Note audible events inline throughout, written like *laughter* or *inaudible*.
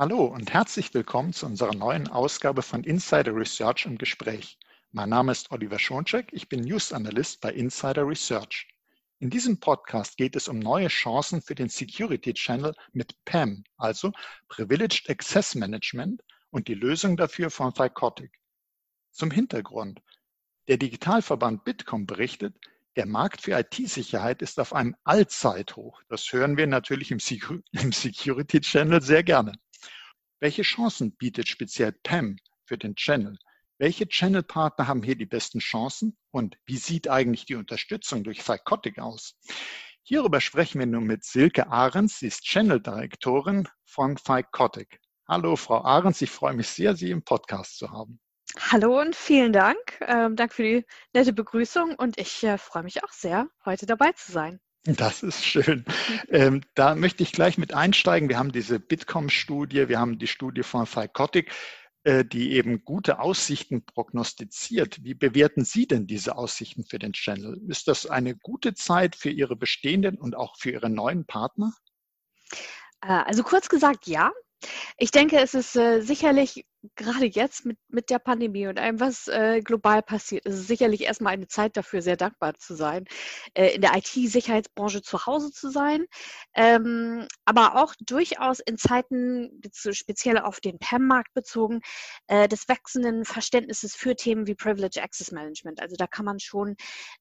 Hallo und herzlich willkommen zu unserer neuen Ausgabe von Insider Research im Gespräch. Mein Name ist Oliver Schoncheck, ich bin News Analyst bei Insider Research. In diesem Podcast geht es um neue Chancen für den Security Channel mit PAM, also Privileged Access Management und die Lösung dafür von Thycotic. Zum Hintergrund. Der Digitalverband Bitkom berichtet, der Markt für IT-Sicherheit ist auf einem Allzeithoch. Das hören wir natürlich im, Security Channel sehr gerne. Welche Chancen bietet speziell PAM für den Channel? Welche Channel-Partner haben hier die besten Chancen und wie sieht eigentlich die Unterstützung durch Psychotic aus? Hierüber sprechen wir nun mit Silke Ahrens, sie ist Channel-Direktorin von Psychotic. Hallo, Frau Ahrens, ich freue mich sehr, Sie im Podcast zu haben. Hallo und vielen Dank. Ähm, Dank für die nette Begrüßung und ich äh, freue mich auch sehr, heute dabei zu sein. Das ist schön. Ähm, da möchte ich gleich mit einsteigen. Wir haben diese Bitkom-Studie, wir haben die Studie von Psychotic. Äh, die eben gute Aussichten prognostiziert. Wie bewerten Sie denn diese Aussichten für den Channel? Ist das eine gute Zeit für Ihre bestehenden und auch für Ihre neuen Partner? Äh, also kurz gesagt, ja. Ich denke, es ist äh, sicherlich gerade jetzt mit, mit der Pandemie und allem, was äh, global passiert, ist es sicherlich erstmal eine Zeit dafür, sehr dankbar zu sein, äh, in der IT-Sicherheitsbranche zu Hause zu sein, ähm, aber auch durchaus in Zeiten, speziell auf den PAM-Markt bezogen, äh, des wachsenden Verständnisses für Themen wie Privilege Access Management. Also da kann man schon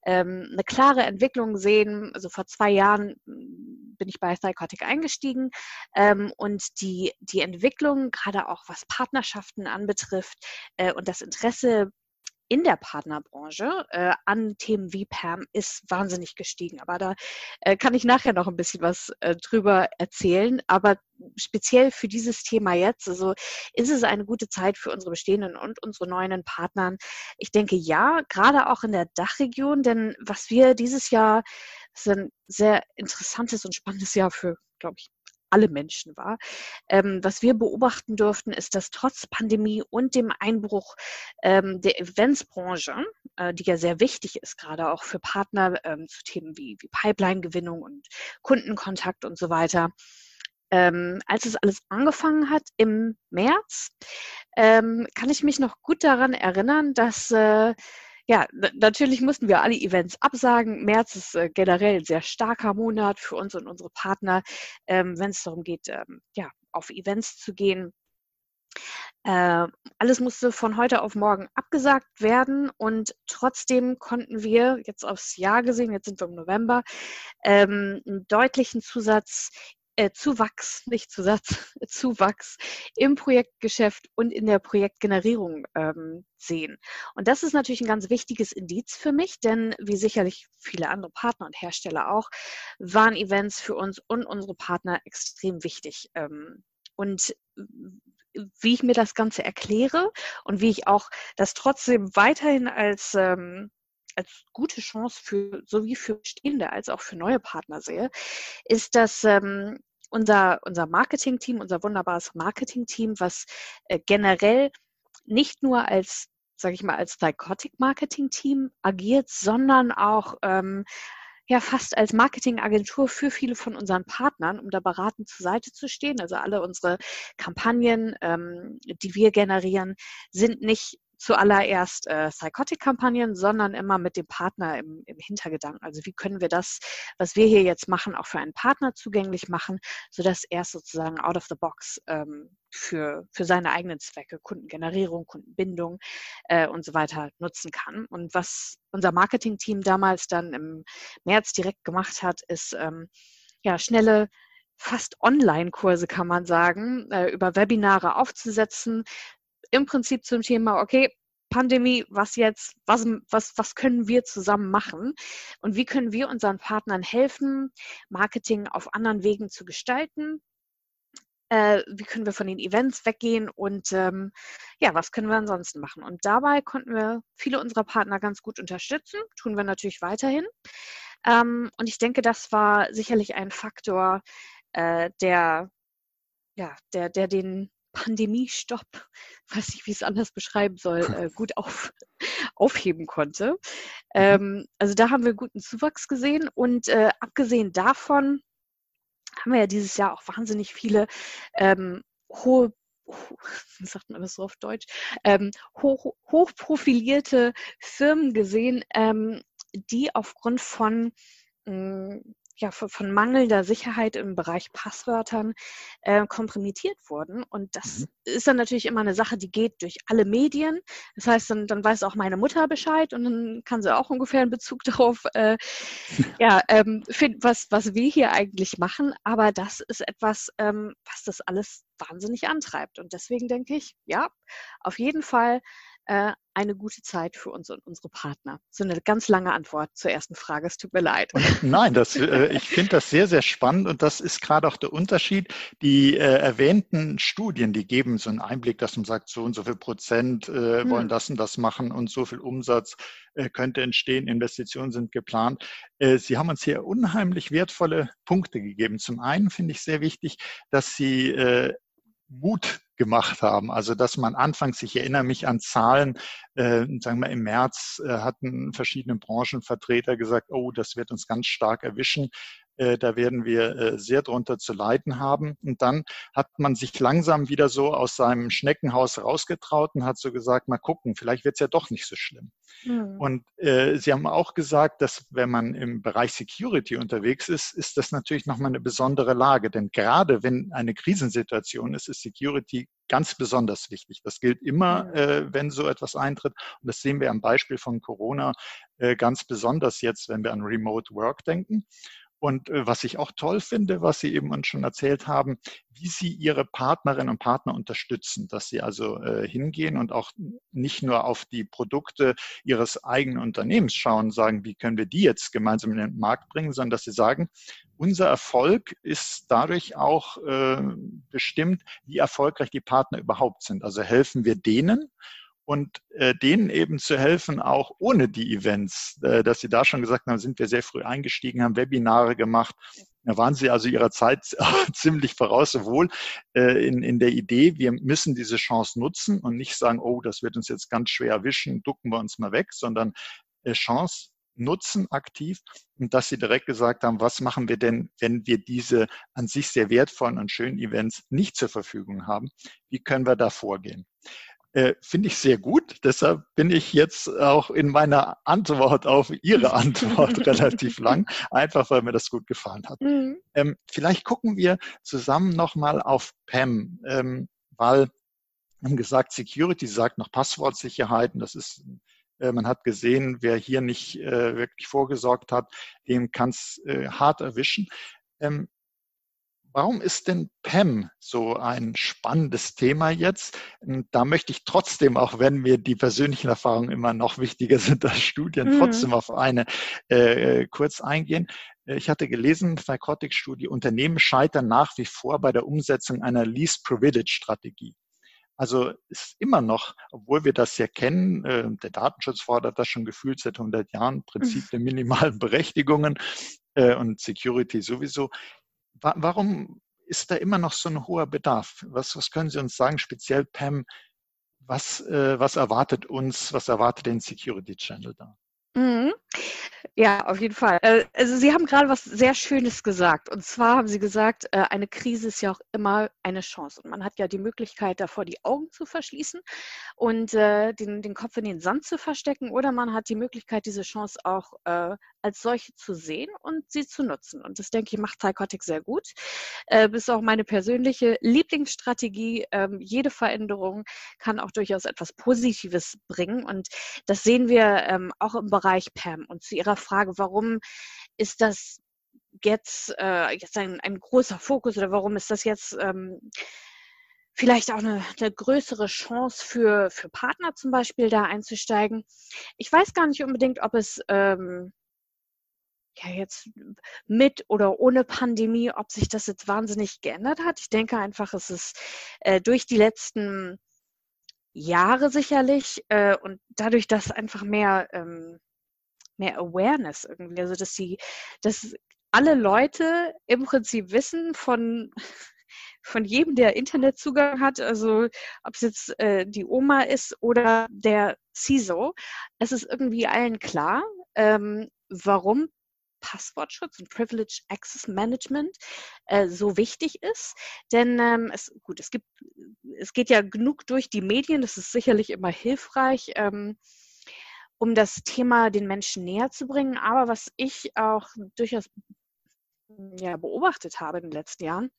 ähm, eine klare Entwicklung sehen. Also vor zwei Jahren hm, bin ich bei Thycotic eingestiegen ähm, und die, die Entwicklung, gerade auch was Partnerschaften Partnerschaften anbetrifft äh, und das Interesse in der Partnerbranche äh, an Themen wie PAM ist wahnsinnig gestiegen. Aber da äh, kann ich nachher noch ein bisschen was äh, drüber erzählen. Aber speziell für dieses Thema jetzt, also ist es eine gute Zeit für unsere bestehenden und unsere neuen Partnern. Ich denke ja, gerade auch in der Dachregion, denn was wir dieses Jahr, ist ein sehr interessantes und spannendes Jahr für, glaube ich, alle Menschen war. Ähm, was wir beobachten durften, ist, dass trotz Pandemie und dem Einbruch ähm, der Eventsbranche, äh, die ja sehr wichtig ist, gerade auch für Partner ähm, zu Themen wie, wie Pipeline-Gewinnung und Kundenkontakt und so weiter, ähm, als es alles angefangen hat im März, ähm, kann ich mich noch gut daran erinnern, dass äh, ja, natürlich mussten wir alle Events absagen. März ist äh, generell ein sehr starker Monat für uns und unsere Partner, ähm, wenn es darum geht, ähm, ja, auf Events zu gehen. Äh, alles musste von heute auf morgen abgesagt werden und trotzdem konnten wir jetzt aufs Jahr gesehen, jetzt sind wir im November, ähm, einen deutlichen Zusatz äh, Zuwachs, nicht Zusatz, *laughs* Zuwachs im Projektgeschäft und in der Projektgenerierung ähm, sehen. Und das ist natürlich ein ganz wichtiges Indiz für mich, denn wie sicherlich viele andere Partner und Hersteller auch, waren Events für uns und unsere Partner extrem wichtig. Ähm, und wie ich mir das Ganze erkläre und wie ich auch das trotzdem weiterhin als ähm, als gute Chance für sowie für bestehende als auch für neue Partner sehe, ist, dass ähm, unser, unser Marketing-Team, unser wunderbares Marketing-Team, was äh, generell nicht nur als, sage ich mal, als Psychotic-Marketing-Team agiert, sondern auch ähm, ja fast als Marketingagentur für viele von unseren Partnern, um da beratend zur Seite zu stehen. Also alle unsere Kampagnen, ähm, die wir generieren, sind nicht zuallererst äh, Psychotic-Kampagnen, sondern immer mit dem Partner im, im Hintergedanken. Also wie können wir das, was wir hier jetzt machen, auch für einen Partner zugänglich machen, sodass er sozusagen out of the box ähm, für, für seine eigenen Zwecke, Kundengenerierung, Kundenbindung äh, und so weiter nutzen kann. Und was unser Marketing-Team damals dann im März direkt gemacht hat, ist ähm, ja schnelle fast Online-Kurse, kann man sagen, äh, über Webinare aufzusetzen, im Prinzip zum Thema, okay, Pandemie, was jetzt, was, was, was können wir zusammen machen und wie können wir unseren Partnern helfen, Marketing auf anderen Wegen zu gestalten? Äh, wie können wir von den Events weggehen und ähm, ja, was können wir ansonsten machen? Und dabei konnten wir viele unserer Partner ganz gut unterstützen, tun wir natürlich weiterhin. Ähm, und ich denke, das war sicherlich ein Faktor, äh, der, ja, der, der den Pandemiestopp, weiß nicht, wie ich es anders beschreiben soll, *laughs* äh, gut auf, aufheben konnte. Mhm. Ähm, also da haben wir guten Zuwachs gesehen und äh, abgesehen davon haben wir ja dieses Jahr auch wahnsinnig viele ähm, hohe *laughs* sagt man das so auf Deutsch, ähm, hoch, hochprofilierte Firmen gesehen, ähm, die aufgrund von mm, ja, von mangelnder Sicherheit im Bereich Passwörtern äh, kompromittiert wurden. Und das mhm. ist dann natürlich immer eine Sache, die geht durch alle Medien. Das heißt, dann, dann weiß auch meine Mutter Bescheid und dann kann sie auch ungefähr einen Bezug *laughs* darauf, äh, *laughs* ja, ähm, finden, was, was wir hier eigentlich machen. Aber das ist etwas, ähm, was das alles wahnsinnig antreibt. Und deswegen denke ich, ja, auf jeden Fall äh, eine gute Zeit für uns und unsere Partner? So eine ganz lange Antwort zur ersten Frage. Es tut mir leid. Nein, das, äh, ich finde das sehr, sehr spannend und das ist gerade auch der Unterschied. Die äh, erwähnten Studien, die geben so einen Einblick, dass man sagt, so und so viel Prozent äh, hm. wollen das und das machen und so viel Umsatz äh, könnte entstehen, Investitionen sind geplant. Sie haben uns hier unheimlich wertvolle Punkte gegeben. Zum einen finde ich sehr wichtig, dass Sie Mut gemacht haben. Also dass man anfangs, ich erinnere mich an Zahlen, äh, sagen wir im März äh, hatten verschiedene Branchenvertreter gesagt, oh, das wird uns ganz stark erwischen. Äh, da werden wir äh, sehr drunter zu leiden haben. Und dann hat man sich langsam wieder so aus seinem Schneckenhaus rausgetraut und hat so gesagt, mal gucken, vielleicht wird es ja doch nicht so schlimm. Mhm. Und äh, Sie haben auch gesagt, dass wenn man im Bereich Security unterwegs ist, ist das natürlich nochmal eine besondere Lage. Denn gerade wenn eine Krisensituation ist, ist Security ganz besonders wichtig. Das gilt immer, äh, wenn so etwas eintritt. Und das sehen wir am Beispiel von Corona äh, ganz besonders jetzt, wenn wir an Remote Work denken. Und äh, was ich auch toll finde, was Sie eben uns schon erzählt haben, wie Sie Ihre Partnerinnen und Partner unterstützen, dass Sie also äh, hingehen und auch nicht nur auf die Produkte Ihres eigenen Unternehmens schauen, sagen, wie können wir die jetzt gemeinsam in den Markt bringen, sondern dass Sie sagen, unser Erfolg ist dadurch auch äh, bestimmt, wie erfolgreich die Partner überhaupt sind. Also helfen wir denen und äh, denen eben zu helfen, auch ohne die Events, äh, dass sie da schon gesagt haben, sind wir sehr früh eingestiegen, haben Webinare gemacht. Da waren sie also ihrer Zeit *laughs* ziemlich voraus, sowohl äh, in, in der Idee, wir müssen diese Chance nutzen und nicht sagen, oh, das wird uns jetzt ganz schwer erwischen, ducken wir uns mal weg, sondern äh, Chance nutzen aktiv und dass sie direkt gesagt haben, was machen wir denn, wenn wir diese an sich sehr wertvollen und schönen Events nicht zur Verfügung haben? Wie können wir da vorgehen? Äh, finde ich sehr gut. Deshalb bin ich jetzt auch in meiner Antwort auf Ihre Antwort *laughs* relativ lang, einfach weil mir das gut gefallen hat. Mhm. Ähm, vielleicht gucken wir zusammen nochmal auf PAM, ähm, weil wir haben gesagt, Security sagt noch Passwortsicherheit und das ist äh, man hat gesehen, wer hier nicht äh, wirklich vorgesorgt hat, dem kann es äh, hart erwischen. Ähm, Warum ist denn PEM so ein spannendes Thema jetzt? Da möchte ich trotzdem, auch wenn mir die persönlichen Erfahrungen immer noch wichtiger sind als Studien, mhm. trotzdem auf eine äh, kurz eingehen. Ich hatte gelesen, Narcotic-Studie, Unternehmen scheitern nach wie vor bei der Umsetzung einer Least Privilege Strategie. Also ist immer noch, obwohl wir das ja kennen, äh, der Datenschutz fordert das schon gefühlt seit 100 Jahren, Prinzip der minimalen *laughs* Berechtigungen äh, und Security sowieso, warum ist da immer noch so ein hoher Bedarf? Was, was können Sie uns sagen, speziell Pam, was, äh, was erwartet uns, was erwartet den Security Channel da? Mhm. Ja, auf jeden Fall. Äh, also Sie haben gerade was sehr Schönes gesagt. Und zwar haben Sie gesagt, äh, eine Krise ist ja auch immer eine Chance. Und man hat ja die Möglichkeit, davor die Augen zu verschließen und äh, den, den Kopf in den Sand zu verstecken. Oder man hat die Möglichkeit, diese Chance auch als solche zu sehen und sie zu nutzen. Und das, denke ich, macht Psychotic sehr gut. Das ist auch meine persönliche Lieblingsstrategie. Ähm, jede Veränderung kann auch durchaus etwas Positives bringen. Und das sehen wir ähm, auch im Bereich PAM. Und zu Ihrer Frage, warum ist das jetzt, äh, jetzt ein, ein großer Fokus oder warum ist das jetzt ähm, vielleicht auch eine, eine, größere Chance für, für Partner zum Beispiel da einzusteigen? Ich weiß gar nicht unbedingt, ob es ähm, ja jetzt mit oder ohne Pandemie, ob sich das jetzt wahnsinnig geändert hat. Ich denke einfach, es ist äh, durch die letzten Jahre sicherlich äh, und dadurch, dass einfach mehr ähm, mehr Awareness irgendwie, also dass sie, dass alle Leute im Prinzip wissen von *laughs* von jedem, der Internetzugang hat, also ob es jetzt äh, die Oma ist oder der CISO, es ist irgendwie allen klar, ähm, warum Passwortschutz und Privilege Access Management äh, so wichtig ist. Denn ähm, es, gut, es gibt, es geht ja genug durch die Medien, das ist sicherlich immer hilfreich. Ähm, um das Thema den Menschen näher zu bringen. Aber was ich auch durchaus ja, beobachtet habe in den letzten Jahren,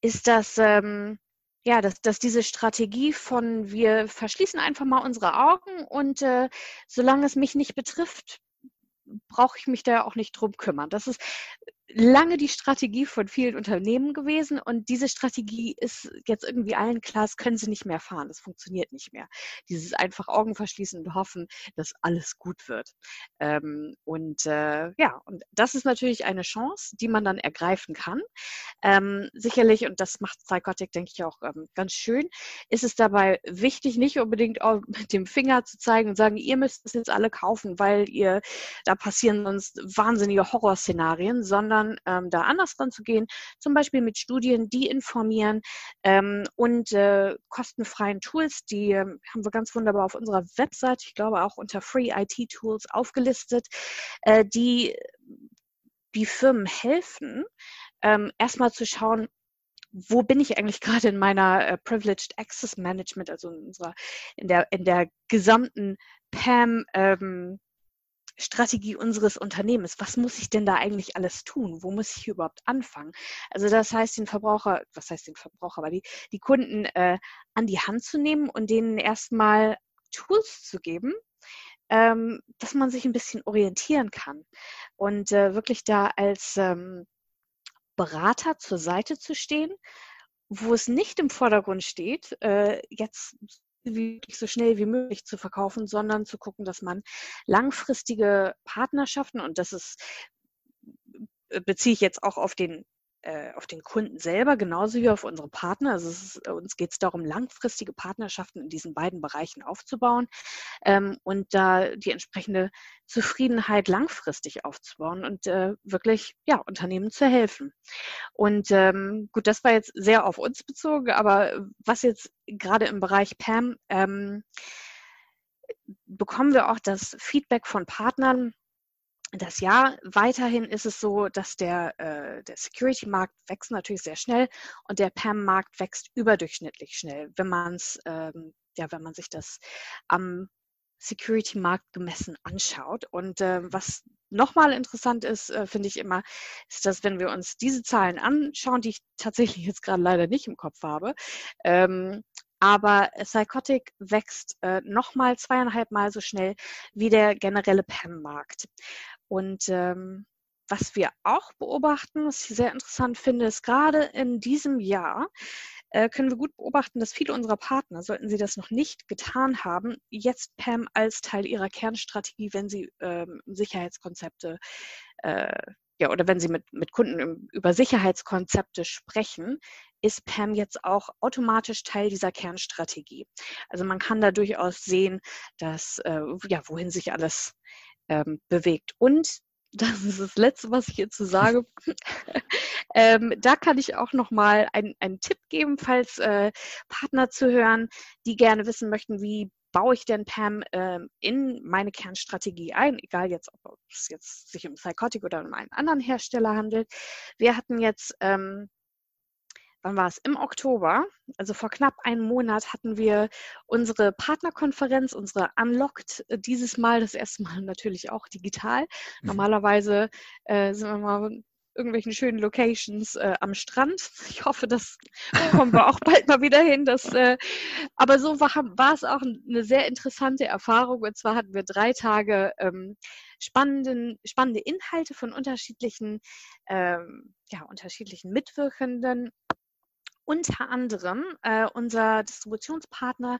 ist, dass, ähm, ja, dass, dass diese Strategie von wir verschließen einfach mal unsere Augen und äh, solange es mich nicht betrifft, brauche ich mich da auch nicht drum kümmern. Das ist lange die Strategie von vielen Unternehmen gewesen und diese Strategie ist jetzt irgendwie allen klar, das können sie nicht mehr fahren, das funktioniert nicht mehr. Dieses einfach Augen verschließen und hoffen, dass alles gut wird. Ähm, und äh, ja, und das ist natürlich eine Chance, die man dann ergreifen kann. Ähm, sicherlich, und das macht Psychotic, denke ich, auch ähm, ganz schön, ist es dabei wichtig, nicht unbedingt auch *laughs* mit dem Finger zu zeigen und sagen, ihr müsst es jetzt alle kaufen, weil ihr, da passieren sonst wahnsinnige Horrorszenarien, sondern sondern ähm, da anders ranzugehen, zum Beispiel mit Studien, die informieren ähm, und äh, kostenfreien Tools, die äh, haben wir ganz wunderbar auf unserer Website, ich glaube auch unter Free IT Tools aufgelistet, äh, die die Firmen helfen, ähm, erstmal zu schauen, wo bin ich eigentlich *laughs* gerade in meiner äh, Privileged Access Management, also in unserer, in der, in der gesamten PAM ähm, Strategie unseres Unternehmens. Was muss ich denn da eigentlich alles tun? Wo muss ich überhaupt anfangen? Also das heißt, den Verbraucher, was heißt den Verbraucher, aber die, die Kunden äh, an die Hand zu nehmen und denen erstmal Tools zu geben, ähm, dass man sich ein bisschen orientieren kann und äh, wirklich da als ähm, Berater zur Seite zu stehen, wo es nicht im Vordergrund steht, äh, jetzt wirklich so schnell wie möglich zu verkaufen, sondern zu gucken, dass man langfristige Partnerschaften, und das ist, äh, beziehe ich jetzt auch auf den auf den Kunden selber, genauso wie auf unsere Partner. Also ist, äh, uns geht es darum, langfristige Partnerschaften in diesen beiden Bereichen aufzubauen ähm, und da die entsprechende Zufriedenheit langfristig aufzubauen und äh, wirklich ja, Unternehmen zu helfen. Und ähm, gut, das war jetzt sehr auf uns bezogen, aber was jetzt gerade im Bereich PAM ähm, bekommen wir auch das Feedback von Partnern, das Jahr. Weiterhin ist es so, dass der, äh, der Security-Markt wächst natürlich sehr schnell und der PAM-Markt wächst überdurchschnittlich schnell, wenn man es, ähm, ja, wenn man sich das am Security-Markt gemessen anschaut. Und äh, was nochmal interessant ist, äh, finde ich immer, ist, dass wenn wir uns diese Zahlen anschauen, die ich tatsächlich jetzt gerade leider nicht im Kopf habe, ähm, aber Psychotic wächst äh, nochmal zweieinhalb Mal so schnell wie der generelle PAM-Markt. Und ähm, was wir auch beobachten, was ich sehr interessant finde, ist gerade in diesem Jahr äh, können wir gut beobachten, dass viele unserer Partner, sollten sie das noch nicht getan haben, jetzt PAM als Teil ihrer Kernstrategie, wenn sie ähm, Sicherheitskonzepte äh, ja, oder wenn Sie mit, mit Kunden über Sicherheitskonzepte sprechen, ist PAM jetzt auch automatisch Teil dieser Kernstrategie. Also man kann da durchaus sehen, dass, äh, ja, wohin sich alles ähm, bewegt. Und *laughs* das ist das Letzte, was ich hierzu sage. *laughs* *laughs* ähm, da kann ich auch nochmal einen, einen Tipp geben, falls äh, Partner zuhören, die gerne wissen möchten, wie baue ich denn PAM ähm, in meine Kernstrategie ein, egal jetzt, ob es jetzt sich um Psychotic oder um einen anderen Hersteller handelt. Wir hatten jetzt ähm, wann war es? Im Oktober, also vor knapp einem Monat, hatten wir unsere Partnerkonferenz, unsere Unlocked, äh, dieses Mal, das erste Mal *laughs* natürlich auch digital. Mhm. Normalerweise äh, sind wir mal irgendwelchen schönen Locations äh, am Strand. Ich hoffe, das kommen wir auch bald mal wieder hin. Dass, äh, aber so war, es auch eine sehr interessante Erfahrung. Und zwar hatten wir drei Tage ähm, spannenden, spannende Inhalte von unterschiedlichen, ähm, ja, unterschiedlichen Mitwirkenden unter anderem äh, unser Distributionspartner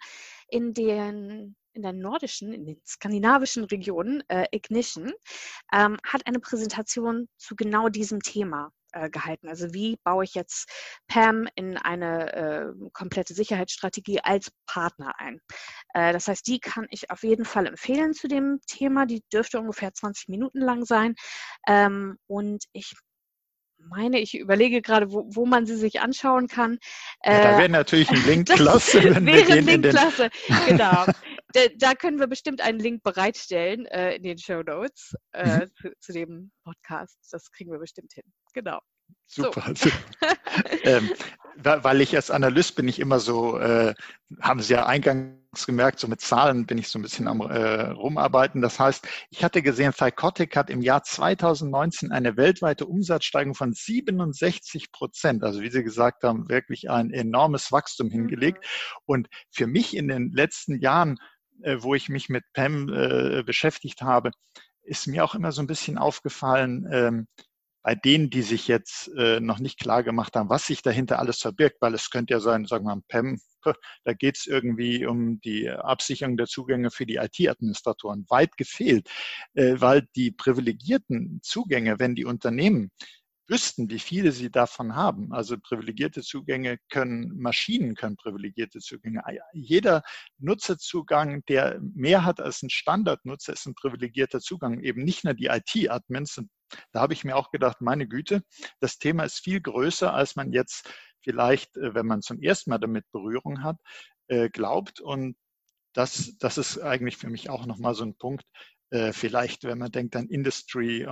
in den in der nordischen, in den skandinavischen Regionen, äh, Ignition, ähm, hat eine Präsentation zu genau diesem Thema äh, gehalten. Also wie baue ich jetzt PAM in eine äh, komplette Sicherheitsstrategie als Partner ein. Äh, das heißt, die kann ich auf jeden Fall empfehlen zu dem Thema. Die dürfte ungefähr 20 Minuten lang sein. Ähm, und ich meine, ich überlege gerade, wo, wo man sie sich anschauen kann. Ja, da wäre natürlich ein *laughs* Link klasse. Wenn wäre ein Link klasse, genau. Da, da, können wir bestimmt einen Link bereitstellen äh, in den Show Notes äh, mhm. zu, zu, dem Podcast. Das kriegen wir bestimmt hin. Genau. Super. *laughs* So. *laughs* ähm, weil ich als Analyst bin ich immer so, äh, haben Sie ja eingangs gemerkt, so mit Zahlen bin ich so ein bisschen am äh, rumarbeiten. Das heißt, ich hatte gesehen, Psychotic hat im Jahr 2019 eine weltweite Umsatzsteigerung von 67 Prozent, also wie Sie gesagt haben, wirklich ein enormes Wachstum hingelegt. Mhm. Und für mich in den letzten Jahren, wo ich mich mit PEM äh, beschäftigt habe, ist mir auch immer so ein bisschen aufgefallen, ähm, bei denen, die sich jetzt äh, noch nicht klar gemacht haben, was sich dahinter alles verbirgt, weil es könnte ja sein, sagen wir mal, PEM, da geht es irgendwie um die Absicherung der Zugänge für die IT-Administratoren. Weit gefehlt, äh, weil die privilegierten Zugänge, wenn die Unternehmen wüssten, wie viele sie davon haben. Also privilegierte Zugänge können, Maschinen können privilegierte Zugänge. Jeder Nutzerzugang, der mehr hat als ein Standardnutzer, ist ein privilegierter Zugang. Eben nicht nur die IT-Admins. Da habe ich mir auch gedacht, meine Güte, das Thema ist viel größer, als man jetzt vielleicht, äh, wenn man zum ersten Mal damit Berührung hat, äh, glaubt. Und das, das ist eigentlich für mich auch nochmal so ein Punkt, äh, vielleicht, wenn man denkt an Industry,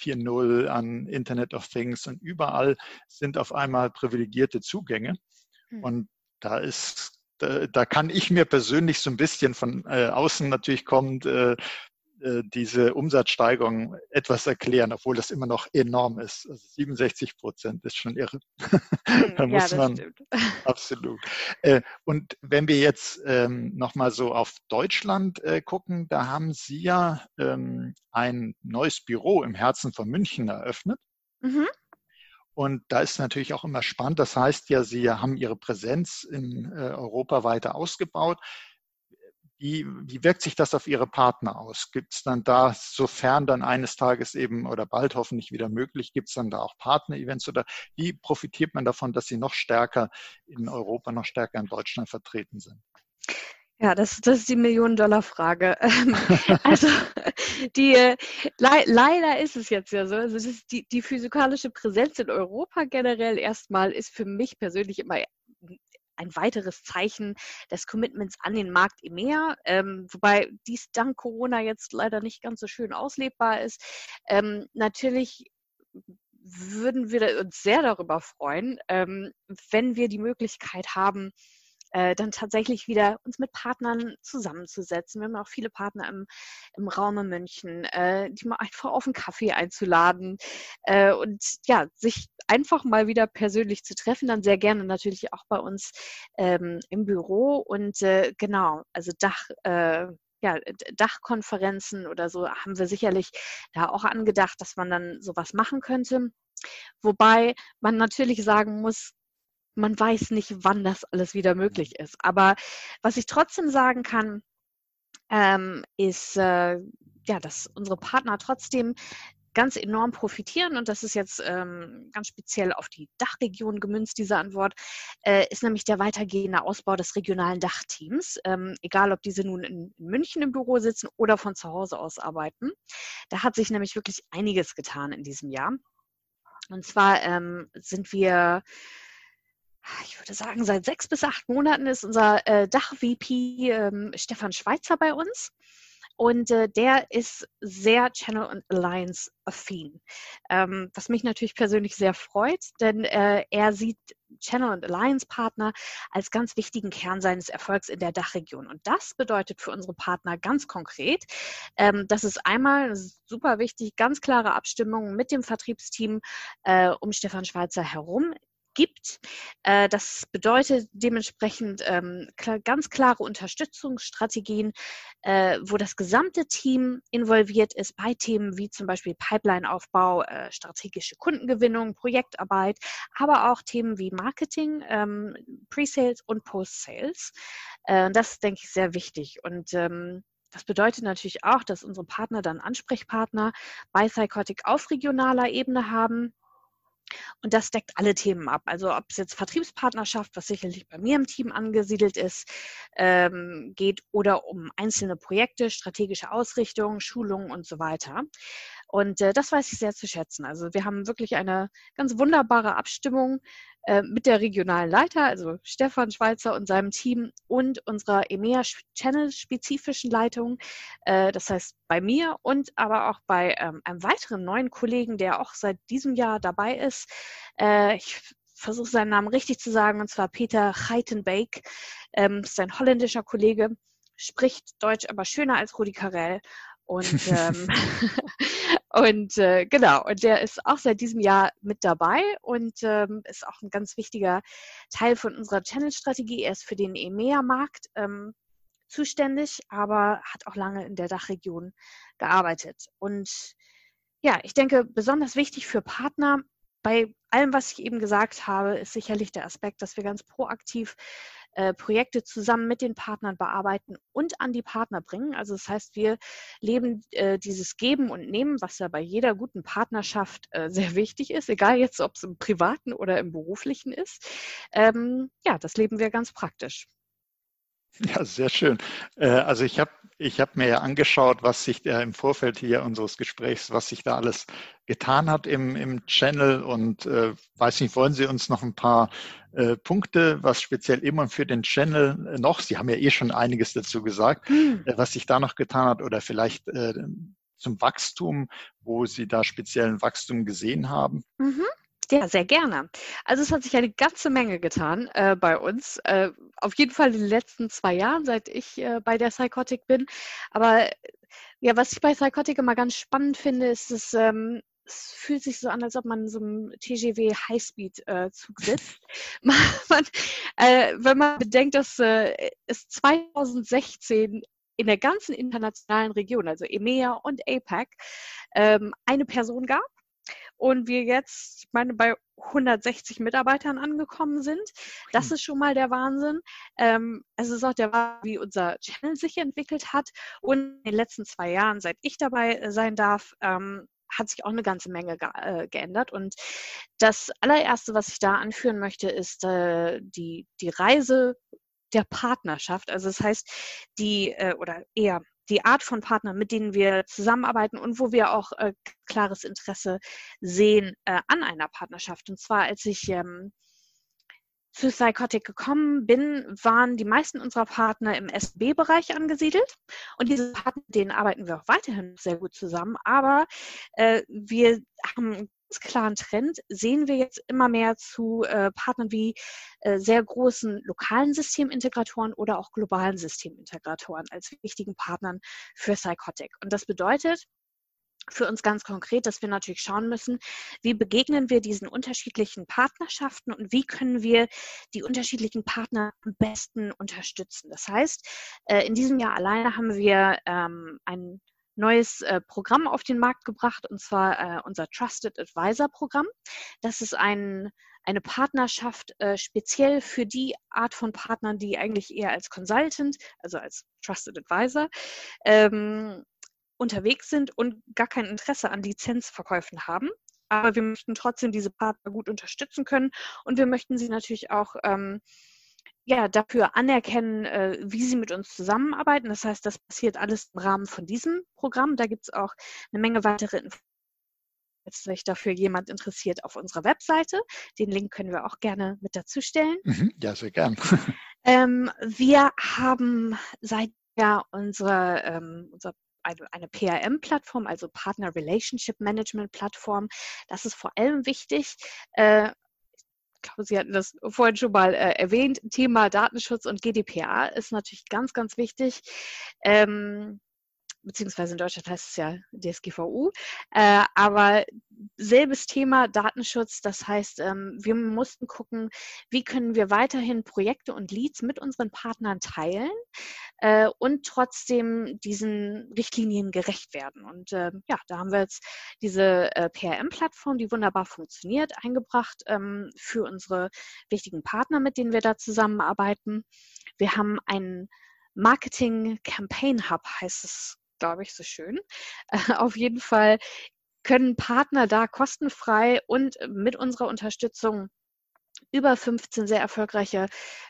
4.0, an Internet of Things und überall sind auf einmal privilegierte Zugänge. Hm. Und da ist da, da, kann ich mir persönlich so ein bisschen von äh, außen natürlich kommend äh, äh, diese Umsatzsteigerung etwas erklären, obwohl das immer noch enorm ist. Also 67 Prozent ist schon irre. *laughs* da hm, muss ja, man stimmt. *laughs* absolut. Äh, und wenn wir jetzt ähm, nochmal so auf Deutschland äh, gucken, da haben Sie ja ähm, ein neues Büro im Herzen von München eröffnet. Mhm. Und da ist natürlich auch immer spannend. Das heißt ja, Sie haben Ihre Präsenz in Europa weiter ausgebaut. Wie, wie wirkt sich das auf Ihre Partner aus? Gibt es dann da, sofern dann eines Tages eben oder bald hoffentlich wieder möglich, gibt es dann da auch Partner-Events oder wie profitiert man davon, dass Sie noch stärker in Europa, noch stärker in Deutschland vertreten sind? Ja, das, das ist die Millionen-Dollar-Frage. Ähm, *laughs* also die, le leider ist es jetzt ja so. Also die, die physikalische Präsenz in Europa generell erstmal ist für mich persönlich immer ein weiteres Zeichen des Commitments an den Markt EMEA, ähm, wobei dies dank Corona jetzt leider nicht ganz so schön auslebbar ist. Ähm, natürlich würden wir uns sehr darüber freuen, ähm, wenn wir die Möglichkeit haben, äh, dann tatsächlich wieder uns mit Partnern zusammenzusetzen. Wir haben auch viele Partner im, im Raume München, äh, die mal einfach auf einen Kaffee einzuladen äh, und ja, sich einfach mal wieder persönlich zu treffen, dann sehr gerne natürlich auch bei uns ähm, im Büro und äh, genau, also Dach äh, ja, Dachkonferenzen oder so haben wir sicherlich da auch angedacht, dass man dann sowas machen könnte. Wobei man natürlich sagen muss, man weiß nicht, wann das alles wieder möglich ist. Aber was ich trotzdem sagen kann, ähm, ist, äh, ja, dass unsere Partner trotzdem ganz enorm profitieren und das ist jetzt ähm, ganz speziell auf die Dachregion gemünzt, diese Antwort, äh, ist nämlich der weitergehende Ausbau des regionalen Dachteams, ähm, egal ob diese nun in, in, München im Büro sitzen oder von zu Hause aus arbeiten. Da hat sich nämlich wirklich einiges getan in diesem Jahr. Und zwar ähm, sind wir ich würde sagen, seit sechs bis acht Monaten ist unser äh, Dach-VP ähm, Stefan Schweitzer bei uns. Und äh, der ist sehr Channel und Alliance affin. Ähm, was mich natürlich persönlich sehr freut, denn äh, er sieht Channel und Alliance Partner als ganz wichtigen Kern seines Erfolgs in der Dachregion. Und das bedeutet für unsere Partner ganz konkret, ähm, dass es einmal super wichtig, ganz klare Abstimmungen mit dem Vertriebsteam äh, um Stefan Schweizer herum gibt. Äh, das bedeutet dementsprechend ähm, ganz klare Unterstützungsstrategien, äh, wo das gesamte Team involviert ist bei Themen wie zum Beispiel Pipeline-Aufbau, äh, strategische Kundengewinnung, Projektarbeit, aber auch Themen wie Marketing, ähm, Pre-Sales und Post-Sales. das ist, denke ich, sehr wichtig. Und ähm, das bedeutet natürlich auch, dass unsere Partner dann Ansprechpartner bei Psychotic auf regionaler Ebene haben und das deckt alle Themen ab. Also ob es jetzt Vertriebspartnerschaft, was sicherlich bei mir im Team angesiedelt ist, ähm, geht oder um einzelne Projekte, strategische Ausrichtung, Schulungen und so weiter. Und äh, das weiß ich sehr zu schätzen. Also wir haben wirklich eine ganz wunderbare Abstimmung äh, mit der regionalen Leiter, also Stefan Schweizer und seinem Team und unserer EMEA Channel-spezifischen Leitung. Äh, das heißt bei mir und aber auch bei ähm, einem weiteren neuen Kollegen, der auch seit diesem Jahr dabei ist. Äh, ich versuche seinen Namen richtig zu sagen, und zwar Peter Geitenbeek. Ähm, ist ein holländischer Kollege, spricht Deutsch aber schöner als Rudi Carell. Und, *laughs* ähm, *laughs* und äh, genau, und der ist auch seit diesem Jahr mit dabei und ähm, ist auch ein ganz wichtiger Teil von unserer Channel-Strategie. Er ist für den EMEA-Markt ähm, zuständig, aber hat auch lange in der Dachregion gearbeitet. Und ja, ich denke, besonders wichtig für Partner bei allem, was ich eben gesagt habe, ist sicherlich der Aspekt, dass wir ganz proaktiv äh, Projekte zusammen mit den Partnern bearbeiten und an die Partner bringen. Also das heißt, wir leben äh, dieses Geben und Nehmen, was ja bei jeder guten Partnerschaft äh, *laughs* sehr wichtig ist, egal jetzt, ob es im privaten oder im beruflichen ist. Ähm, ja, das leben wir ganz praktisch. Ja, sehr schön. Äh, also ich habe ich hab mir ja angeschaut, was sich da im Vorfeld hier unseres Gesprächs, was sich da alles getan hat im, im Channel und äh, weiß nicht, wollen Sie uns noch ein paar äh, Punkte, was speziell immer für den Channel noch, Sie haben ja eh schon einiges dazu gesagt, hm. äh, was sich da noch getan hat oder vielleicht äh, zum Wachstum, wo Sie da speziellen Wachstum gesehen haben? Mhm. Ja, sehr gerne. Also es hat sich eine ganze Menge getan äh, bei uns. Äh, auf jeden Fall in den letzten zwei Jahren, seit ich äh, bei der Psychotic bin. Aber ja, was ich bei Psychotic immer ganz spannend finde, ist, dass ähm, es fühlt sich so an, als ob man in so einem TGW Highspeed-Zug äh, sitzt. *laughs* man, äh, wenn man bedenkt, dass äh, es 2016 in der ganzen internationalen Region, also EMEA und APAC, ähm, eine Person gab, und wir jetzt, ich meine, bei 160 Mitarbeitern angekommen sind. Das hm. ist schon mal der Wahnsinn. Ähm, es ist auch der Wahnsinn, wie unser Channel sich entwickelt hat. Und in den letzten zwei Jahren, seit ich dabei äh, sein darf, ähm, hat sich auch eine ganze Menge ge äh, geändert. Und das allererste, was ich da anführen möchte, ist äh, die, die Reise der Partnerschaft. Also das heißt, die, äh, oder eher die Art von Partnern, mit denen wir zusammenarbeiten und wo wir auch äh, klares Interesse sehen äh, an einer Partnerschaft. Und zwar, als ich ähm, zu Psychotic gekommen bin, waren die meisten unserer Partner im SB-Bereich angesiedelt. Und diese Partner, denen arbeiten wir auch weiterhin sehr gut zusammen. Aber äh, wir haben klaren Trend sehen wir jetzt immer mehr zu äh, Partnern wie äh, sehr großen lokalen Systemintegratoren oder auch globalen Systemintegratoren als wichtigen Partnern für Psychotic. Und das bedeutet, für uns ganz konkret, dass wir natürlich schauen müssen, wie begegnen wir diesen unterschiedlichen Partnerschaften und wie können wir die unterschiedlichen Partner am besten unterstützen. Das heißt, äh, in diesem Jahr alleine haben wir ähm, ein neues äh, Programm auf den Markt gebracht, und zwar äh, unser Trusted Advisor Programm. Das ist ein, eine Partnerschaft äh, speziell für die Art von Partnern, die eigentlich eher als Consultant, also als Trusted Advisor, ähm, unterwegs sind und gar kein Interesse an Lizenzverkäufen haben. Aber wir möchten trotzdem diese Partner gut unterstützen können und wir möchten sie natürlich auch ähm, ja, dafür anerkennen, äh, wie sie mit uns zusammenarbeiten. Das heißt, das passiert alles im Rahmen von diesem Programm. Da gibt es auch eine Menge weitere Informationen. Jetzt sich dafür jemand interessiert auf unserer Webseite. Den Link können wir auch gerne mit dazu stellen. Mhm, ja, sehr gern. *laughs* Ähm, wir haben seit ja unsere, ähm, unser eine, eine PRM-Plattform, also Partner Relationship Management Plattform. Das ist vor allem wichtig. Äh, ich glaube, Sie hatten das vorhin schon mal äh, erwähnt, Thema Datenschutz und GDPR ist natürlich ganz, ganz wichtig. Ähm, beziehungsweise in Deutschland heißt es ja DSGVU. Äh, aber selbes Thema Datenschutz, das heißt, ähm, wir mussten gucken, wie können wir weiterhin Projekte und Leads mit unseren Partnern teilen äh, und trotzdem diesen Richtlinien gerecht werden. Und äh, ja, da haben wir jetzt diese äh, PRM-Plattform, die wunderbar funktioniert, eingebracht ähm, für unsere wichtigen Partner, mit denen wir da zusammenarbeiten. Wir haben einen Marketing Campaign Hub heißt es glaube ich, so schön. Äh, *laughs* auf jeden Fall können Partner da kostenfrei und mit unserer Unterstützung über 15 sehr erfolgreiche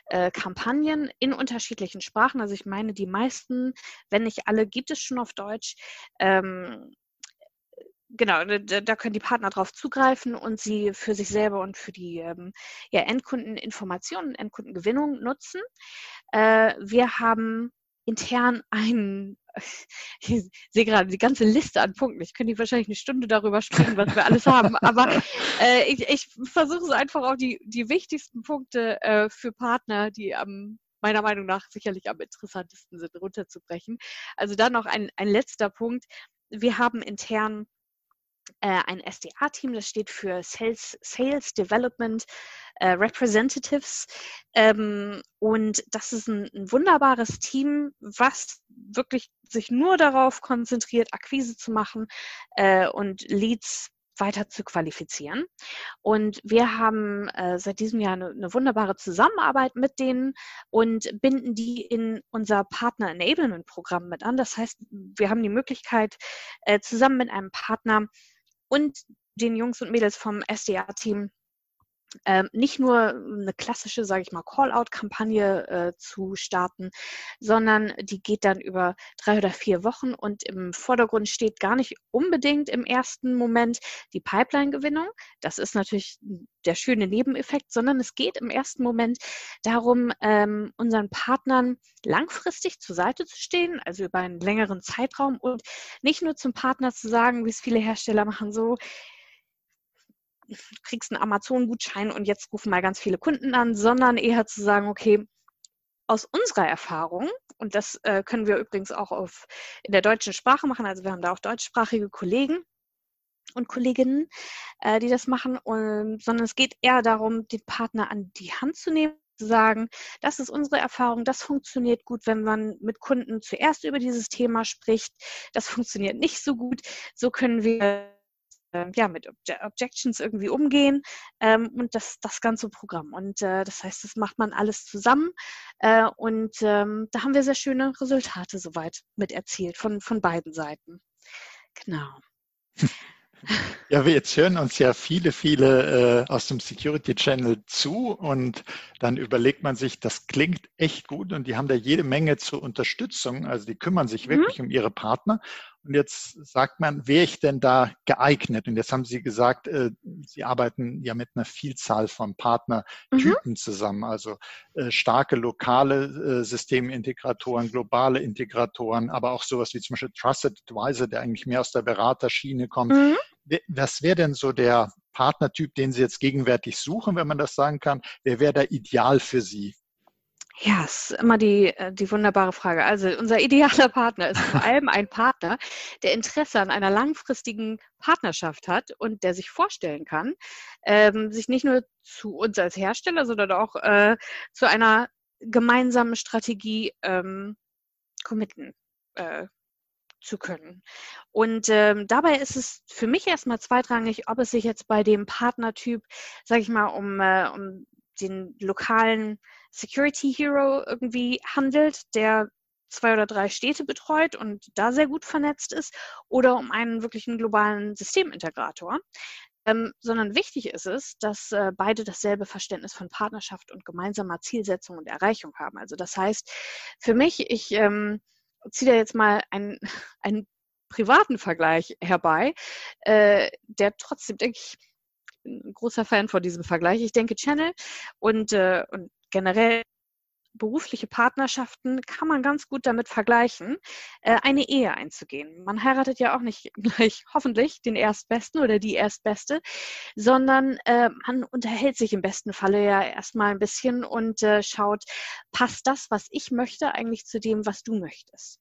äh, Kampagnen in unterschiedlichen Sprachen. Also ich meine, die meisten, wenn nicht alle, gibt es schon auf Deutsch. Ähm, genau, da können die Partner drauf zugreifen und sie für sich selber und für die ähm, ja, Endkundeninformationen, Endkundengewinnung nutzen. Äh, wir haben intern einen, *laughs* ich sehe gerade die ganze Liste an Punkten. Ich könnte wahrscheinlich eine Stunde darüber sprechen, was wir alles haben. Aber *laughs* äh, ich, ich versuche es einfach auf die, die wichtigsten Punkte äh, für Partner, die am meiner Meinung nach sicherlich am interessantesten sind, runterzubrechen. Also dann noch ein, ein letzter Punkt. Wir haben intern äh, ein SDA-Team, das steht für Sales, Sales Development äh, Representatives. Ähm, und das ist ein, ein, wunderbares Team, was wirklich sich nur darauf konzentriert, Akquise zu machen äh, und Leads weiter zu qualifizieren. Und wir haben äh, seit diesem Jahr eine, eine, wunderbare Zusammenarbeit mit denen und binden die in unser Partner Enablement Programm mit an. Das heißt, wir haben die Möglichkeit, äh, zusammen mit einem Partner und den Jungs und Mädels vom SDA-Team ähm, nicht nur eine klassische, sage ich mal, Call-out-Kampagne äh, zu starten, sondern die geht dann über drei oder vier Wochen und im Vordergrund steht gar nicht unbedingt im ersten Moment die Pipeline-Gewinnung. Das ist natürlich der schöne Nebeneffekt, sondern es geht im ersten Moment darum, ähm, unseren Partnern langfristig zur Seite zu stehen, also über einen längeren Zeitraum und nicht nur zum Partner zu sagen, wie es viele Hersteller machen, so, kriegst einen Amazon-Gutschein und jetzt rufen mal ganz viele Kunden an, sondern eher zu sagen, okay, aus unserer Erfahrung, und das äh, können wir übrigens auch auf, in der deutschen Sprache machen, also wir haben da auch deutschsprachige Kollegen und Kolleginnen, äh, die das machen, und, sondern es geht eher darum, den Partner an die Hand zu nehmen, zu sagen, das ist unsere Erfahrung, das funktioniert gut, wenn man mit Kunden zuerst über dieses Thema spricht, das funktioniert nicht so gut, so können wir ja, mit Obje Objections irgendwie umgehen ähm, und das, das ganze Programm. Und äh, das heißt, das macht man alles zusammen äh, und ähm, da haben wir sehr schöne Resultate soweit mit erzielt von, von beiden Seiten. Genau. Ja, wir jetzt hören uns ja viele, viele äh, aus dem Security Channel zu und dann überlegt man sich, das klingt echt gut und die haben da jede Menge zur Unterstützung. Also die kümmern sich mhm. wirklich mhm. um ihre Partner. Und jetzt sagt man, wäre ich denn da geeignet? Und jetzt haben Sie gesagt, äh, Sie arbeiten ja mit einer Vielzahl von Partnertypen mhm. zusammen, also äh, starke lokale äh, Systemintegratoren, globale Integratoren, aber auch sowas wie zum Beispiel Trusted Advisor, der eigentlich mehr aus der Beraterschiene kommt. Mhm. Was wäre denn so der Partnertyp, den Sie jetzt gegenwärtig suchen, wenn man das sagen kann? Wer wäre da ideal für Sie? Ja, ist immer die, äh, die wunderbare Frage. Also unser idealer *laughs* Partner ist vor allem ein Partner, der Interesse an einer langfristigen Partnerschaft hat und der sich vorstellen kann, ähm, sich nicht nur zu uns als Hersteller, sondern auch äh, zu einer gemeinsamen Strategie ähm, committen äh, zu können. Und ähm, dabei ist es für mich erstmal zweitrangig, ob es sich jetzt bei dem Partnertyp, sage ich mal, um, äh, um den lokalen Security Hero irgendwie handelt, der zwei oder drei Städte betreut und da sehr gut vernetzt ist, oder um einen wirklichen globalen Systemintegrator. Ähm, sondern wichtig ist es, dass äh, beide dasselbe Verständnis von Partnerschaft und gemeinsamer Zielsetzung und Erreichung haben. Also das heißt, für mich, ich ähm, ziehe da jetzt mal einen, *laughs* einen privaten Vergleich herbei, äh, der trotzdem, denke ich, ein großer Fan von diesem Vergleich. Ich denke, Channel und, äh, und generell berufliche Partnerschaften kann man ganz gut damit vergleichen, äh, eine Ehe einzugehen. Man heiratet ja auch nicht *laughs* gleich hoffentlich den Erstbesten oder die Erstbeste, sondern äh, man unterhält sich im besten Falle ja erstmal ein bisschen und äh, schaut, passt das, was ich möchte, eigentlich zu dem, was du möchtest.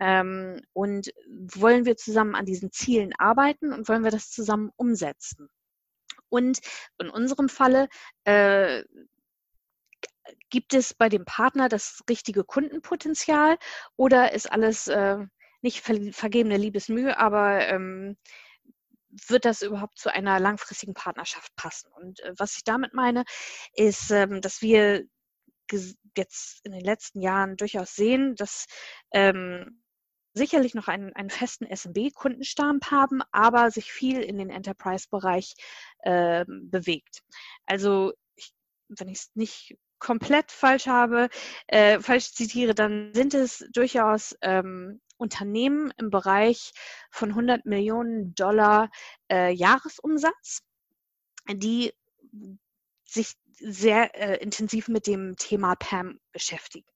Ähm, und wollen wir zusammen an diesen Zielen arbeiten und wollen wir das zusammen umsetzen? Und in unserem Falle äh, gibt es bei dem Partner das richtige Kundenpotenzial oder ist alles äh, nicht ver vergebene Liebesmühe, aber ähm, wird das überhaupt zu einer langfristigen Partnerschaft passen? Und äh, was ich damit meine, ist, ähm, dass wir jetzt in den letzten Jahren durchaus sehen, dass ähm, sicherlich noch einen, einen festen SMB-Kundenstamm haben, aber sich viel in den Enterprise-Bereich äh, bewegt. Also ich, wenn ich es nicht komplett falsch habe, äh, falsch zitiere, dann sind es durchaus ähm, Unternehmen im Bereich von 100 Millionen Dollar äh, Jahresumsatz, die sich sehr äh, intensiv mit dem Thema PAM beschäftigen.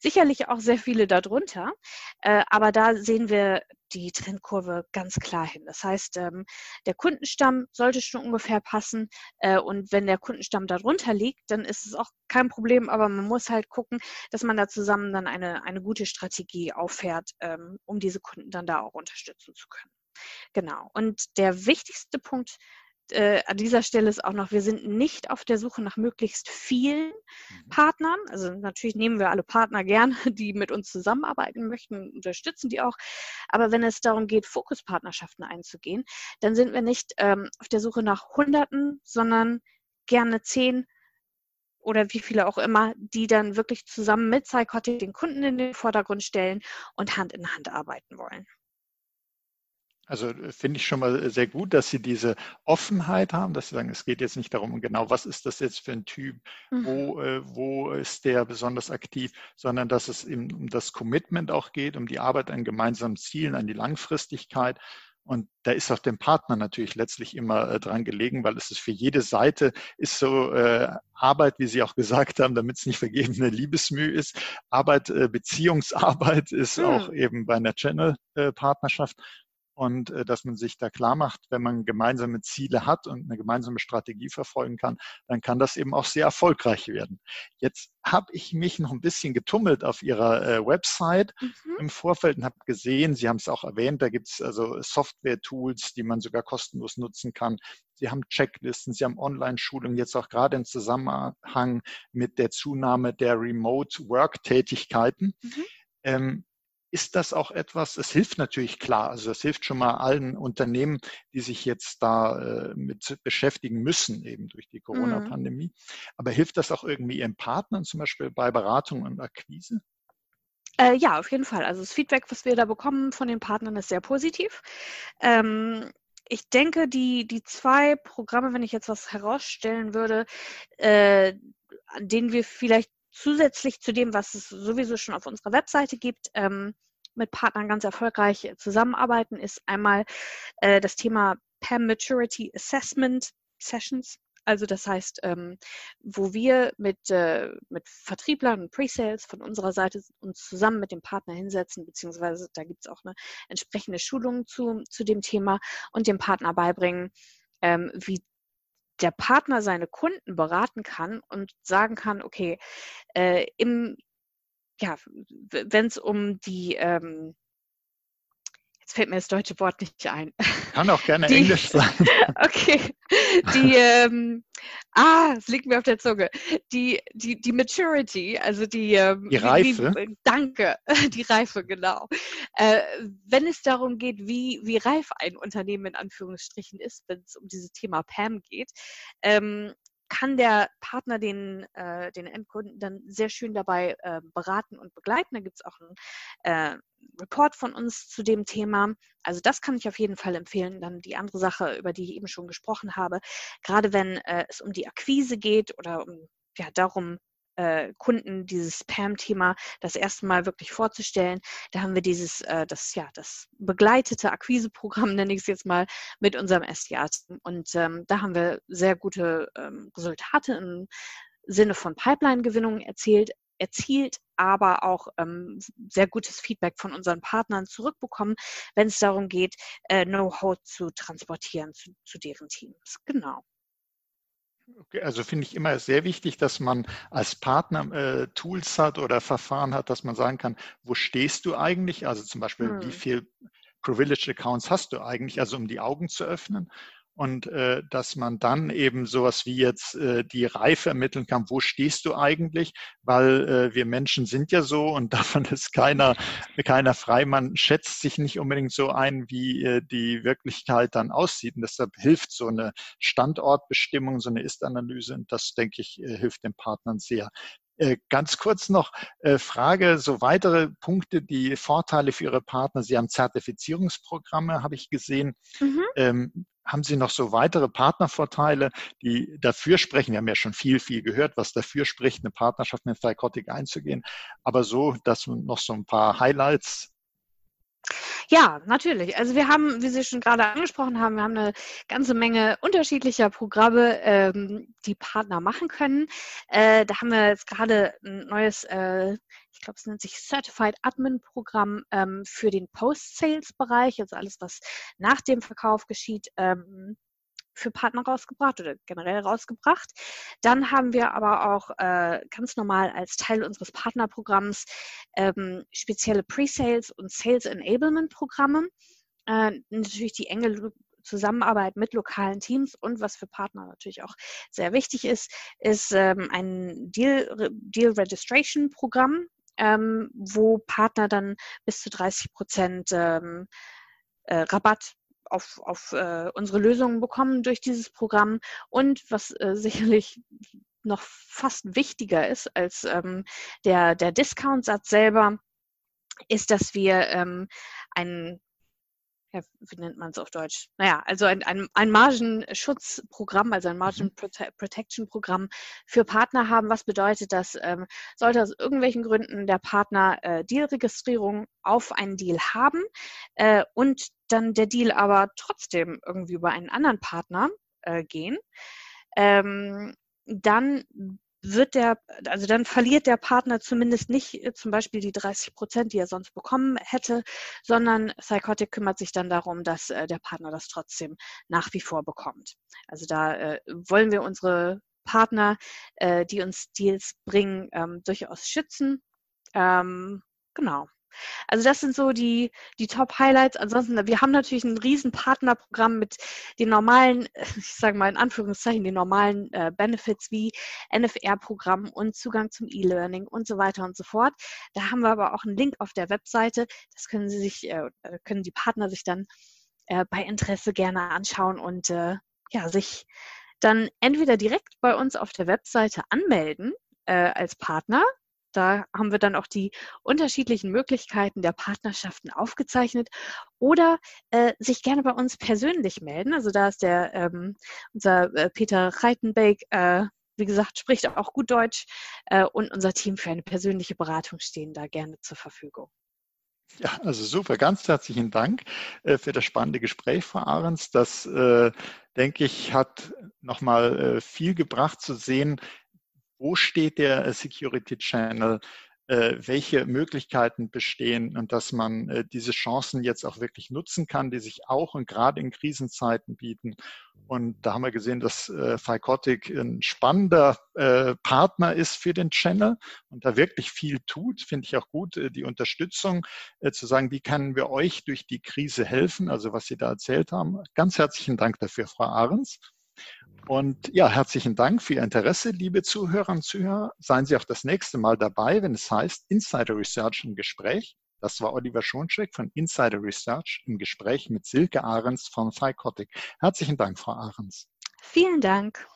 Sicherlich auch sehr viele darunter, äh, aber da sehen wir die Trendkurve ganz klar hin. Das heißt, ähm, der Kundenstamm sollte schon ungefähr passen äh, und wenn der Kundenstamm darunter liegt, dann ist es auch kein Problem, aber man muss halt gucken, dass man da zusammen dann eine, eine gute Strategie auffährt, ähm, um diese Kunden dann da auch unterstützen zu können. Genau. Und der wichtigste Punkt äh, an dieser Stelle ist auch noch, wir sind nicht auf der Suche nach möglichst vielen mhm. Partnern. Also natürlich nehmen wir alle Partner gern, *laughs* die mit uns zusammenarbeiten möchten, unterstützen die auch. Aber wenn es darum geht, Fokuspartnerschaften einzugehen, dann sind wir nicht ähm, auf der Suche nach Hunderten, sondern gerne zehn oder wie viele auch immer, die dann wirklich zusammen mit Psychotic den Kunden in den Vordergrund stellen und Hand in Hand arbeiten wollen. Also äh, finde ich schon mal äh, sehr gut, dass Sie diese Offenheit haben, dass Sie sagen, es geht jetzt nicht darum, genau, was ist das jetzt für ein Typ, mhm. wo, äh, wo ist der besonders aktiv, sondern dass es eben um das Commitment auch geht, um die Arbeit an gemeinsamen Zielen, an die Langfristigkeit. Und da ist auch dem Partner natürlich letztlich immer äh, dran gelegen, weil es ist für jede Seite ist so äh, Arbeit, wie Sie auch gesagt haben, damit es nicht vergebene Liebesmüh ist. Arbeit, äh, Beziehungsarbeit ist mhm. auch eben bei einer Channel-Partnerschaft und äh, dass man sich da klar macht, wenn man gemeinsame Ziele hat und eine gemeinsame Strategie verfolgen kann, dann kann das eben auch sehr erfolgreich werden. Jetzt habe ich mich noch ein bisschen getummelt auf Ihrer äh, Website mhm. im Vorfeld und habe gesehen, Sie haben es auch erwähnt, da gibt es also Software-Tools, die man sogar kostenlos nutzen kann. Sie haben Checklisten, Sie haben Online-Schulungen, jetzt auch gerade im Zusammenhang mit der Zunahme der Remote-Work-Tätigkeiten. Mhm. Ähm, ist das auch etwas, es hilft natürlich klar, also es hilft schon mal allen Unternehmen, die sich jetzt da äh, mit beschäftigen müssen, eben durch die mhm. Corona-Pandemie. Mhm. Aber hilft das auch irgendwie Ihren Partnern, zum Beispiel bei Beratung und Akquise? Äh, ja, auf jeden Fall. Also das Feedback, was wir da bekommen von den Partnern, ist sehr positiv. Ähm, ich denke, die, die zwei Programme, wenn ich jetzt was herausstellen würde, äh, an denen wir vielleicht zusätzlich zu dem, was es sowieso schon auf unserer Webseite gibt, ähm, mit Partnern ganz erfolgreich zusammenarbeiten, ist einmal äh, das Thema PAM Maturity Assessment Sessions. Also das heißt, ähm, wo wir mit, äh, mit Vertrieblern und Pre-Sales von unserer Seite uns zusammen mit dem Partner hinsetzen, beziehungsweise da gibt es auch eine entsprechende Schulung zu, zu dem Thema und dem Partner beibringen, ähm, wie der Partner seine Kunden beraten kann und sagen kann, okay, äh, im, ja, wenn es um die, ähm, jetzt fällt mir das deutsche Wort nicht ein. Kann auch gerne die, Englisch *laughs* sein. Okay, die, ähm, ah, es liegt mir auf der Zunge. Die, die, die Maturity, also die, ähm, die Reife. Wie, danke, *laughs* die Reife, genau. Äh, wenn es darum geht, wie, wie reif ein Unternehmen in Anführungsstrichen ist, wenn es um dieses Thema PAM geht, ähm, kann der Partner den, äh, den Endkunden dann sehr schön dabei äh, beraten und begleiten. Da gibt es auch einen äh, Report von uns zu dem Thema. Also das kann ich auf jeden Fall empfehlen. Dann die andere Sache, über die ich eben schon gesprochen habe, gerade wenn äh, es um die Akquise geht oder um ja, darum, äh, Kunden dieses Spam-Thema das erste Mal wirklich vorzustellen. Da haben wir dieses, äh, das, ja, das begleitete Akquiseprogramm, *laughs* nenne ich es jetzt mal, mit unserem SDA-Team. Und ähm, da haben wir sehr gute ähm, Resultate im Sinne von Pipeline-Gewinnung erzielt, erzielt, aber auch ähm, sehr gutes Feedback von unseren Partnern zurückbekommen, wenn es darum geht, äh, Know-how zu transportieren zu, zu deren Teams. Genau. Also finde ich immer sehr wichtig, dass man als Partner äh, Tools hat oder Verfahren hat, dass man sagen kann, wo stehst du eigentlich? Also zum Beispiel, hm. wie viel Privileged Accounts hast du eigentlich? Also um die Augen zu öffnen und äh, dass man dann eben sowas wie jetzt äh, die Reife ermitteln kann, wo stehst du eigentlich, weil äh, wir Menschen sind ja so und *laughs* davon ist keiner, keiner frei, man schätzt sich nicht unbedingt so ein, wie äh, die Wirklichkeit dann aussieht und deshalb hilft so eine Standortbestimmung, so eine Ist-Analyse und das, denke ich, äh, hilft den Partnern sehr. Äh, ganz kurz noch äh, Frage, so weitere Punkte, die Vorteile für Ihre Partner. Sie haben Zertifizierungsprogramme, habe ich gesehen. Mhm. Haben Sie noch so weitere Partnervorteile, die dafür sprechen? Wir haben ja schon viel, viel gehört, was dafür spricht, eine Partnerschaft mit Psychotic einzugehen. Aber so, dass noch so ein paar Highlights Ja, natürlich. Also wir haben, wie Sie schon gerade angesprochen haben, wir haben eine ganze Menge unterschiedlicher Programme, ähm, die Partner machen können. Äh, da haben wir jetzt gerade ein neues, äh, ich glaube, es nennt sich Certified Admin Programm ähm, für den Post-Sales-Bereich, also alles, was nach dem Verkauf geschieht. Ähm, für Partner rausgebracht oder generell rausgebracht. Dann haben wir aber auch äh, ganz normal als Teil unseres Partnerprogramms ähm, spezielle Pre-Sales und Sales Enablement Programme. Äh, natürlich die enge Zusammenarbeit mit lokalen Teams und was für Partner natürlich auch sehr wichtig ist, ist ähm, ein Deal, Deal Registration Programm, ähm, wo Partner dann bis zu 30 Prozent ähm, äh, Rabatt auf, auf äh, unsere Lösungen bekommen durch dieses Programm. Und was äh, *laughs* sicherlich noch fast wichtiger ist als ähm, der, der Discount-Satz selber, ist, dass wir ähm, einen ja, wie nennt man es auf Deutsch? Naja, also ein, ein, ein Margenschutzprogramm, also ein mhm. Margin Protection Programm für Partner haben. Was bedeutet das? Ähm, sollte aus irgendwelchen Gründen der Partner äh, Dealregistrierung auf einen Deal haben äh, und dann der Deal aber trotzdem irgendwie über einen anderen Partner äh, gehen, ähm, dann wird der, also dann verliert der Partner zumindest nicht äh, zum Beispiel die 30 Prozent, die er sonst bekommen hätte, sondern Psychotic kümmert sich dann darum, dass äh, der Partner das trotzdem nach wie vor bekommt. Also da äh, wollen wir unsere Partner, die uns Deals bringen, ähm, durchaus schützen. Ähm, genau. Also das sind so die, die Top-Highlights. Ansonsten, wir haben natürlich ein riesen Partnerprogramm mit den normalen, *laughs* ich sage mal in Anführungszeichen, den normalen äh, Benefits wie NFR-Programm und Zugang zum E-Learning und so weiter und so fort. Da haben wir aber auch einen Link auf der Webseite. Das können Sie sich, äh, äh können die Partner sich dann äh, bei Interesse gerne anschauen und äh, ja, sich dann entweder direkt bei uns auf der Webseite anmelden äh, als Partner da haben wir dann auch die unterschiedlichen Möglichkeiten der Partnerschaften aufgezeichnet oder äh, sich gerne bei uns persönlich melden. Also da ist der ähm, unser äh, Peter Reitenbeck, äh, wie gesagt, spricht auch gut Deutsch äh, und unser Team für eine persönliche Beratung stehen da gerne zur Verfügung. Ja, also super. Ganz herzlichen Dank äh, für das spannende Gespräch, Frau Ahrens. Das, äh, denke ich, hat nochmal viel gebracht zu sehen, wo steht der äh, Security Channel, äh, welche Möglichkeiten bestehen und dass man äh, diese Chancen jetzt auch wirklich nutzen kann, die sich auch und gerade in Krisenzeiten bieten. Und da haben wir gesehen, dass äh, Ficotic ein spannender Partner ist für den Channel und da wirklich viel tut. Finde ich auch gut, die Unterstützung zu sagen, wie können wir euch durch die Krise helfen, also was Sie da erzählt haben. Ganz herzlichen Dank dafür, Frau Ahrens. Und ja, herzlichen Dank für Ihr Interesse, liebe Zuhörer und Zuhörer. Seien Sie auch das nächste Mal dabei, wenn es heißt Insider Research im Gespräch. Das war Oliver Schoncheck von Insider Research im Gespräch mit Silke Ahrens von Phycotic. Herzlichen Dank, Frau Ahrens. Vielen Dank.